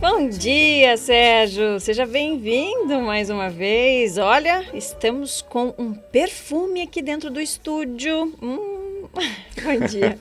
Bom dia, Sérgio. Seja bem-vindo mais uma vez. Olha, estamos com um perfume aqui dentro do estúdio. Hum, bom dia.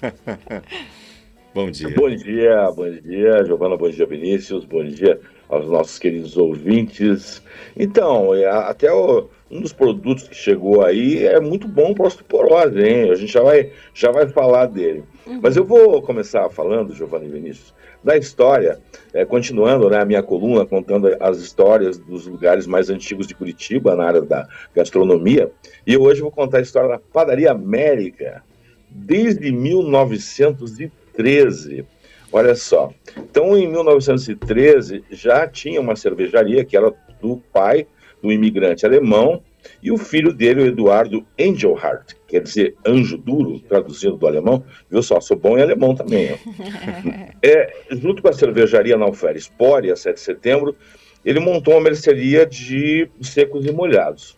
bom dia. Bom dia, bom dia, Giovana, bom dia, Vinícius, bom dia aos nossos queridos ouvintes. Então, é, até o, um dos produtos que chegou aí é muito bom para osteoporose, hein? A gente já vai, já vai falar dele. Uhum. Mas eu vou começar falando, Giovanni Vinícius, da história, é, continuando né, a minha coluna, contando as histórias dos lugares mais antigos de Curitiba, na área da gastronomia. E hoje eu vou contar a história da Padaria América, desde 1913. Olha só. Então, em 1913, já tinha uma cervejaria que era do pai do imigrante alemão e o filho dele, o Eduardo Engelhardt, quer dizer anjo duro, traduzindo do alemão. Viu só, sou bom em alemão também. é, junto com a cervejaria Naufer Sporia, 7 de setembro, ele montou uma mercearia de secos e molhados.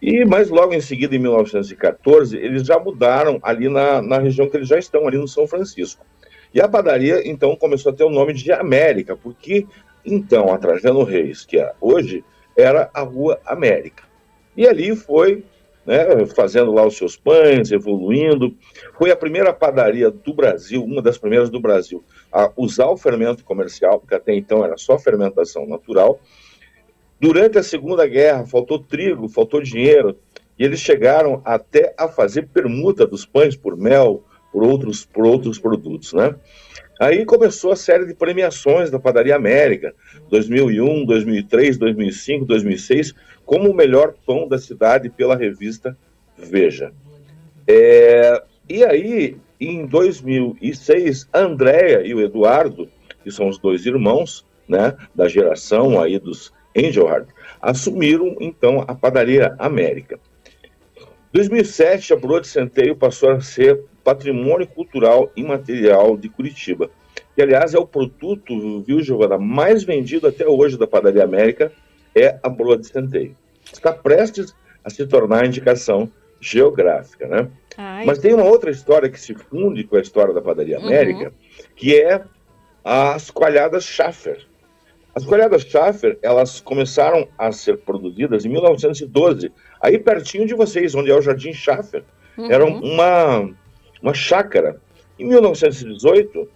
E, mas logo em seguida, em 1914, eles já mudaram ali na, na região que eles já estão, ali no São Francisco. E a padaria, então, começou a ter o nome de América, porque, então, a Trajano Reis, que é, hoje era a Rua América. E ali foi né, fazendo lá os seus pães, evoluindo. Foi a primeira padaria do Brasil, uma das primeiras do Brasil, a usar o fermento comercial, porque até então era só fermentação natural. Durante a Segunda Guerra, faltou trigo, faltou dinheiro, e eles chegaram até a fazer permuta dos pães por mel, por outros, por outros produtos, né? Aí começou a série de premiações da Padaria América, 2001, 2003, 2005, 2006, como o melhor pão da cidade pela revista Veja. É, e aí, em 2006, a Andréia e o Eduardo, que são os dois irmãos, né, da geração aí dos Engelhardt, assumiram então a Padaria América. 2007, a Broad Centeio passou a ser patrimônio cultural imaterial de Curitiba. Que, aliás, é o produto, viu, Giovana, mais vendido até hoje da Padaria América, é a broa de centeio. Está prestes a se tornar indicação geográfica, né? Ai. Mas tem uma outra história que se funde com a história da Padaria uhum. América, uhum. que é as coalhadas Schaffer. As coalhadas Schaffer, elas começaram a ser produzidas em 1912, aí pertinho de vocês, onde é o Jardim Schaffer. Uhum. Era uma uma chácara. Em 1918,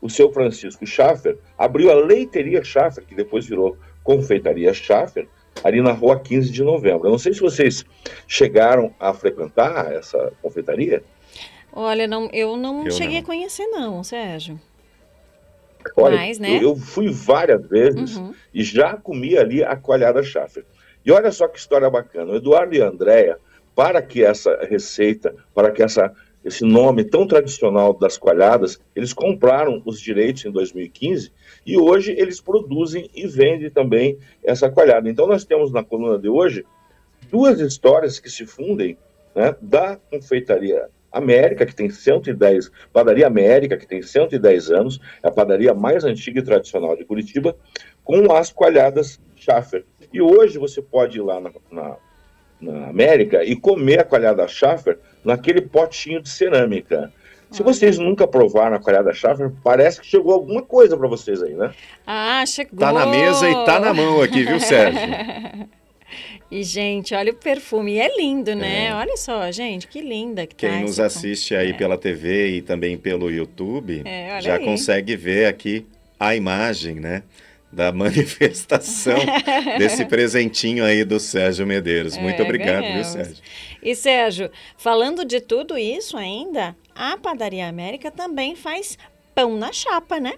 o seu Francisco Schaffer abriu a leiteria Schaffer, que depois virou confeitaria Schaffer, ali na rua 15 de novembro. Eu não sei se vocês chegaram a frequentar essa confeitaria. Olha, não, eu não eu cheguei não. a conhecer não, Sérgio. Olha, Mas, né? eu, eu, fui várias vezes uhum. e já comi ali a coalhada Schaffer. E olha só que história bacana. O Eduardo e a Andréia, para que essa receita, para que essa esse nome tão tradicional das coalhadas, eles compraram os direitos em 2015 e hoje eles produzem e vendem também essa coalhada. Então nós temos na coluna de hoje duas histórias que se fundem né, da confeitaria América, que tem 110, Padaria América, que tem 110 anos, é a padaria mais antiga e tradicional de Curitiba, com as coalhadas Schaffer. E hoje você pode ir lá na, na, na América e comer a coalhada Schaffer naquele potinho de cerâmica. Se vocês nunca provaram a colhada Schaffer, parece que chegou alguma coisa para vocês aí, né? Ah, chegou! Tá na mesa e tá na mão aqui, viu, Sérgio? E, gente, olha o perfume. E é lindo, né? É. Olha só, gente, que linda que Quem tá nos assiste aí é. pela TV e também pelo YouTube é, já aí. consegue ver aqui a imagem, né? Da manifestação desse presentinho aí do Sérgio Medeiros. Muito é, obrigado, ganhamos. viu, Sérgio? E, Sérgio, falando de tudo isso ainda, a Padaria América também faz pão na chapa, né?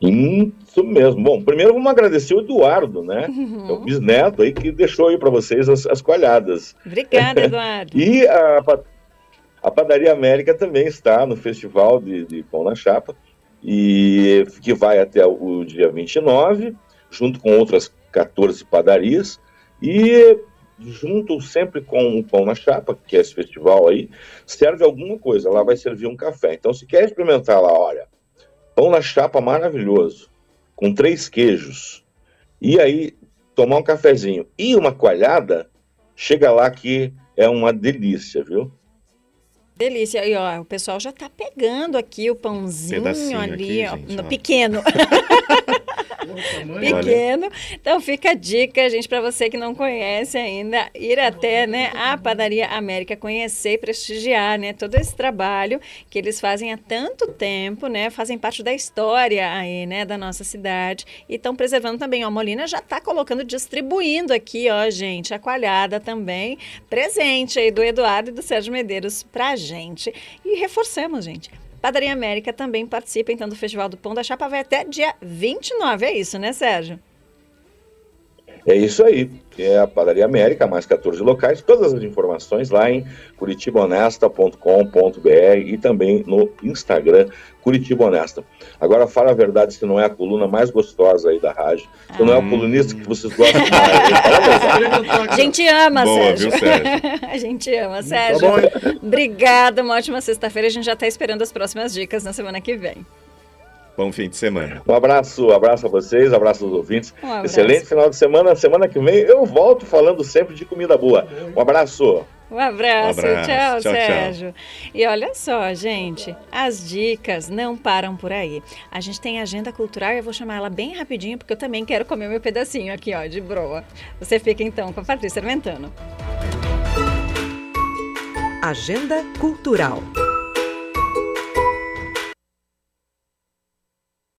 Isso mesmo. Bom, primeiro vamos agradecer o Eduardo, né? Uhum. É o bisneto aí que deixou aí para vocês as, as coalhadas. Obrigada, Eduardo. e a, a Padaria América também está no Festival de, de Pão na Chapa e que vai até o dia 29, junto com outras 14 padarias, e junto sempre com o Pão na Chapa, que é esse festival aí, serve alguma coisa, lá vai servir um café. Então, se quer experimentar lá, olha, Pão na Chapa maravilhoso, com três queijos, e aí tomar um cafezinho e uma coalhada, chega lá que é uma delícia, viu? Delícia. E ó, o pessoal já tá pegando aqui o pãozinho Pedacinho ali, aqui, ó, gente, no ó. pequeno. pequeno. Então fica a dica, gente, para você que não conhece ainda, ir até, né, a Padaria América conhecer e prestigiar, né, todo esse trabalho que eles fazem há tanto tempo, né, fazem parte da história aí, né, da nossa cidade e estão preservando também. Ó, a Molina já está colocando, distribuindo aqui, ó, gente, a coalhada também, presente aí do Eduardo e do Sérgio Medeiros pra gente. E reforçamos, gente. Padaria América também participa então do Festival do Pão da Chapa, vai até dia 29, é isso, né, Sérgio? É isso aí, é a Padaria América, mais 14 locais, todas as informações lá em curitibahonesta.com.br e também no Instagram Curitiba Honesta. Agora fala a verdade se não é a coluna mais gostosa aí da rádio, se não é o Hum. colunista que vocês gostam mais. Fala a gente ama, Boa, Sérgio. viu, Sérgio? a gente ama, Sérgio. Tá bom, Obrigada, uma ótima sexta-feira. A gente já está esperando as próximas dicas na semana que vem. Bom fim de semana. Um abraço, abraço a vocês, abraço aos ouvintes. Um abraço. Excelente final de semana. Semana que vem eu volto falando sempre de comida boa. Um abraço. Um abraço, Um abraço. Tchau, Tchau, tchau. Sérgio. E olha só, gente, as dicas não param por aí. A gente tem agenda cultural e eu vou chamar ela bem rapidinho, porque eu também quero comer meu pedacinho aqui, ó, de broa. Você fica então com a Patrícia Armentano. Agenda Cultural.